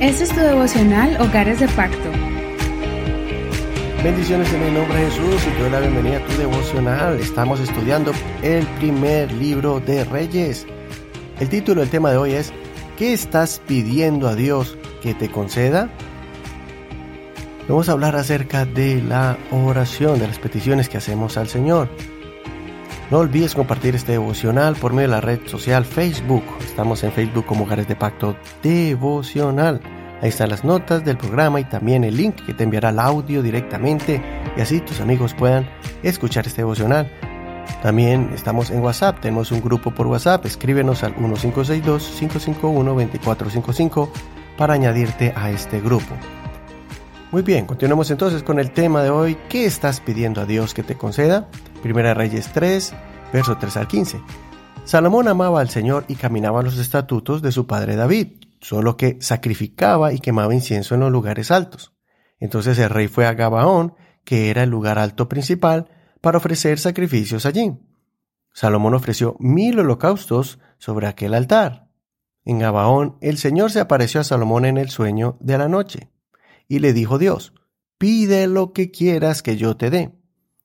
Este es tu devocional Hogares de Pacto. Bendiciones en el nombre de Jesús y te doy la bienvenida a tu devocional. Estamos estudiando el primer libro de Reyes. El título del tema de hoy es ¿Qué estás pidiendo a Dios que te conceda? Vamos a hablar acerca de la oración, de las peticiones que hacemos al Señor. No olvides compartir este devocional por medio de la red social Facebook. Estamos en Facebook como Hogares de Pacto Devocional. Ahí están las notas del programa y también el link que te enviará el audio directamente y así tus amigos puedan escuchar este devocional. También estamos en WhatsApp, tenemos un grupo por WhatsApp, escríbenos al 1562-551-2455 para añadirte a este grupo. Muy bien, continuemos entonces con el tema de hoy. ¿Qué estás pidiendo a Dios que te conceda? Primera Reyes 3, verso 3 al 15. Salomón amaba al Señor y caminaba los estatutos de su padre David, solo que sacrificaba y quemaba incienso en los lugares altos. Entonces el rey fue a Gabaón, que era el lugar alto principal, para ofrecer sacrificios allí. Salomón ofreció mil holocaustos sobre aquel altar. En Gabaón el Señor se apareció a Salomón en el sueño de la noche, y le dijo Dios, pide lo que quieras que yo te dé.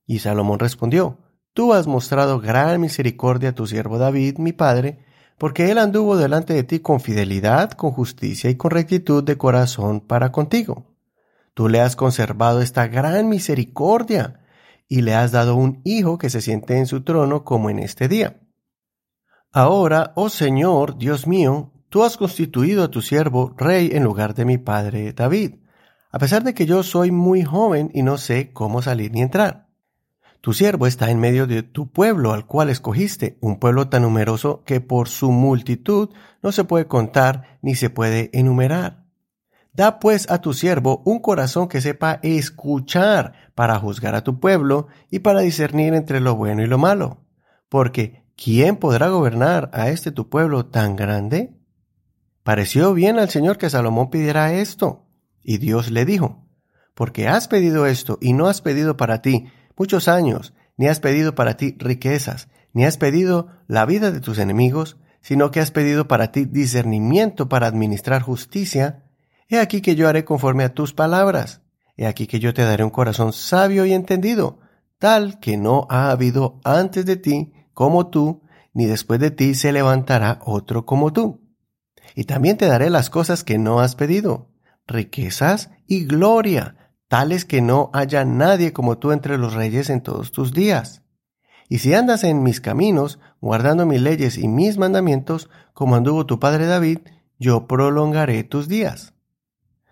Y Salomón respondió, Tú has mostrado gran misericordia a tu siervo David, mi padre, porque él anduvo delante de ti con fidelidad, con justicia y con rectitud de corazón para contigo. Tú le has conservado esta gran misericordia y le has dado un hijo que se siente en su trono como en este día. Ahora, oh Señor, Dios mío, tú has constituido a tu siervo rey en lugar de mi padre David, a pesar de que yo soy muy joven y no sé cómo salir ni entrar. Tu siervo está en medio de tu pueblo al cual escogiste, un pueblo tan numeroso que por su multitud no se puede contar ni se puede enumerar. Da pues a tu siervo un corazón que sepa escuchar para juzgar a tu pueblo y para discernir entre lo bueno y lo malo. Porque ¿quién podrá gobernar a este tu pueblo tan grande? Pareció bien al Señor que Salomón pidiera esto. Y Dios le dijo, porque has pedido esto y no has pedido para ti muchos años, ni has pedido para ti riquezas, ni has pedido la vida de tus enemigos, sino que has pedido para ti discernimiento para administrar justicia, he aquí que yo haré conforme a tus palabras, he aquí que yo te daré un corazón sabio y entendido, tal que no ha habido antes de ti como tú, ni después de ti se levantará otro como tú. Y también te daré las cosas que no has pedido, riquezas y gloria, tales que no haya nadie como tú entre los reyes en todos tus días. Y si andas en mis caminos, guardando mis leyes y mis mandamientos, como anduvo tu padre David, yo prolongaré tus días.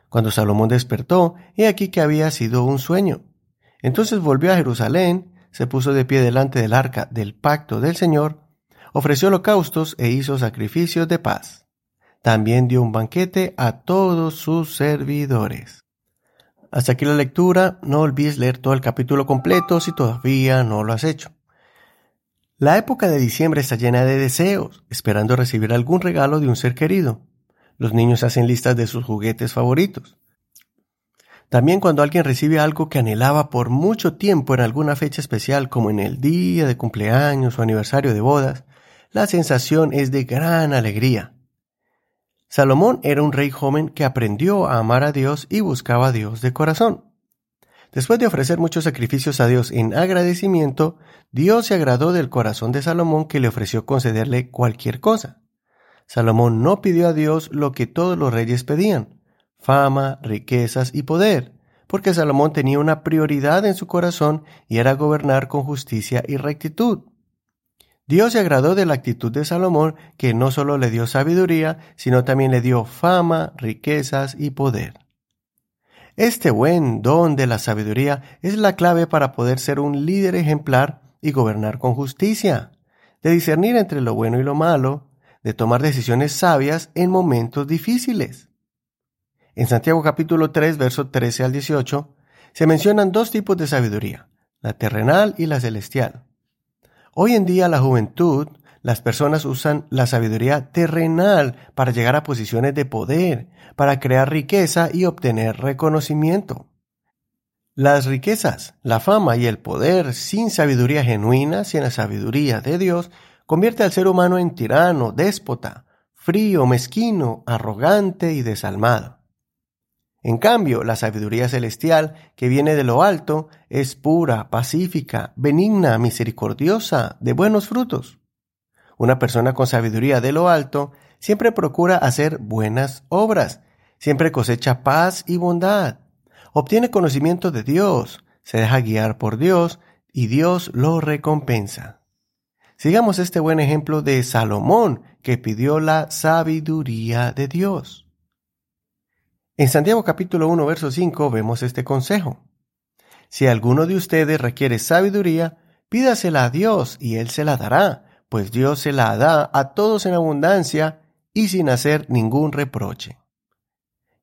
Cuando Salomón despertó, he aquí que había sido un sueño. Entonces volvió a Jerusalén, se puso de pie delante del arca del pacto del Señor, ofreció holocaustos e hizo sacrificios de paz. También dio un banquete a todos sus servidores. Hasta aquí la lectura. No olvides leer todo el capítulo completo si todavía no lo has hecho. La época de diciembre está llena de deseos, esperando recibir algún regalo de un ser querido. Los niños hacen listas de sus juguetes favoritos. También cuando alguien recibe algo que anhelaba por mucho tiempo en alguna fecha especial, como en el día de cumpleaños o aniversario de bodas, la sensación es de gran alegría. Salomón era un rey joven que aprendió a amar a Dios y buscaba a Dios de corazón. Después de ofrecer muchos sacrificios a Dios en agradecimiento, Dios se agradó del corazón de Salomón que le ofreció concederle cualquier cosa. Salomón no pidió a Dios lo que todos los reyes pedían, fama, riquezas y poder, porque Salomón tenía una prioridad en su corazón y era gobernar con justicia y rectitud. Dios se agradó de la actitud de Salomón, que no solo le dio sabiduría, sino también le dio fama, riquezas y poder. Este buen don de la sabiduría es la clave para poder ser un líder ejemplar y gobernar con justicia, de discernir entre lo bueno y lo malo, de tomar decisiones sabias en momentos difíciles. En Santiago capítulo 3, verso 13 al 18, se mencionan dos tipos de sabiduría, la terrenal y la celestial. Hoy en día la juventud, las personas usan la sabiduría terrenal para llegar a posiciones de poder, para crear riqueza y obtener reconocimiento. Las riquezas, la fama y el poder sin sabiduría genuina, sin la sabiduría de Dios, convierte al ser humano en tirano, déspota, frío, mezquino, arrogante y desalmado. En cambio, la sabiduría celestial que viene de lo alto es pura, pacífica, benigna, misericordiosa, de buenos frutos. Una persona con sabiduría de lo alto siempre procura hacer buenas obras, siempre cosecha paz y bondad, obtiene conocimiento de Dios, se deja guiar por Dios y Dios lo recompensa. Sigamos este buen ejemplo de Salomón, que pidió la sabiduría de Dios. En Santiago capítulo 1, verso 5 vemos este consejo. Si alguno de ustedes requiere sabiduría, pídasela a Dios y Él se la dará, pues Dios se la da a todos en abundancia y sin hacer ningún reproche.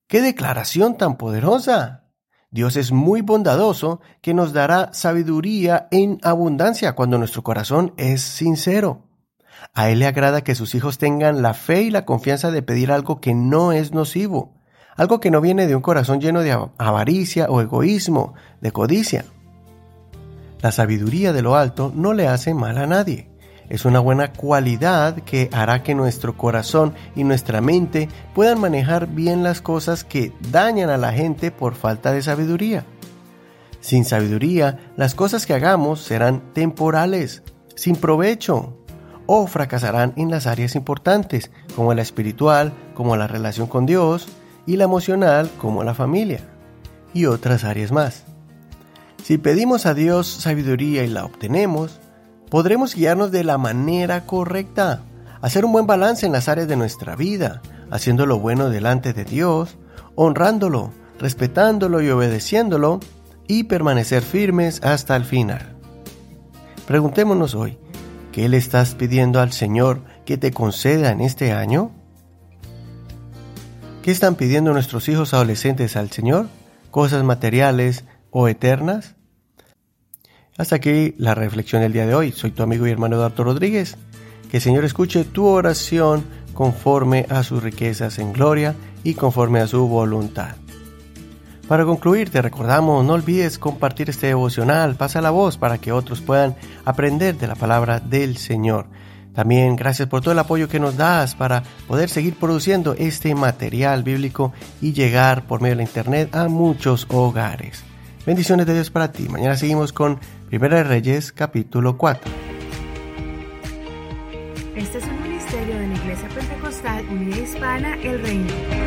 ¡Qué declaración tan poderosa! Dios es muy bondadoso que nos dará sabiduría en abundancia cuando nuestro corazón es sincero. A Él le agrada que sus hijos tengan la fe y la confianza de pedir algo que no es nocivo, algo que no viene de un corazón lleno de avaricia o egoísmo, de codicia. La sabiduría de lo alto no le hace mal a nadie. Es una buena cualidad que hará que nuestro corazón y nuestra mente puedan manejar bien las cosas que dañan a la gente por falta de sabiduría. Sin sabiduría, las cosas que hagamos serán temporales, sin provecho, o fracasarán en las áreas importantes, como la espiritual, como la relación con Dios, y la emocional como la familia, y otras áreas más. Si pedimos a Dios sabiduría y la obtenemos, podremos guiarnos de la manera correcta, hacer un buen balance en las áreas de nuestra vida, haciendo lo bueno delante de Dios, honrándolo, respetándolo y obedeciéndolo, y permanecer firmes hasta el final. Preguntémonos hoy, ¿qué le estás pidiendo al Señor que te conceda en este año? ¿Qué están pidiendo nuestros hijos adolescentes al Señor? ¿Cosas materiales o eternas? Hasta aquí la reflexión del día de hoy. Soy tu amigo y hermano Eduardo Rodríguez. Que el Señor escuche tu oración conforme a sus riquezas en gloria y conforme a su voluntad. Para concluir, te recordamos, no olvides compartir este devocional, pasa la voz para que otros puedan aprender de la palabra del Señor. También gracias por todo el apoyo que nos das para poder seguir produciendo este material bíblico y llegar por medio de la internet a muchos hogares. Bendiciones de Dios para ti. Mañana seguimos con Primera de Reyes capítulo 4. Este es un ministerio de la Iglesia Pentecostal Unida Hispana El Reino.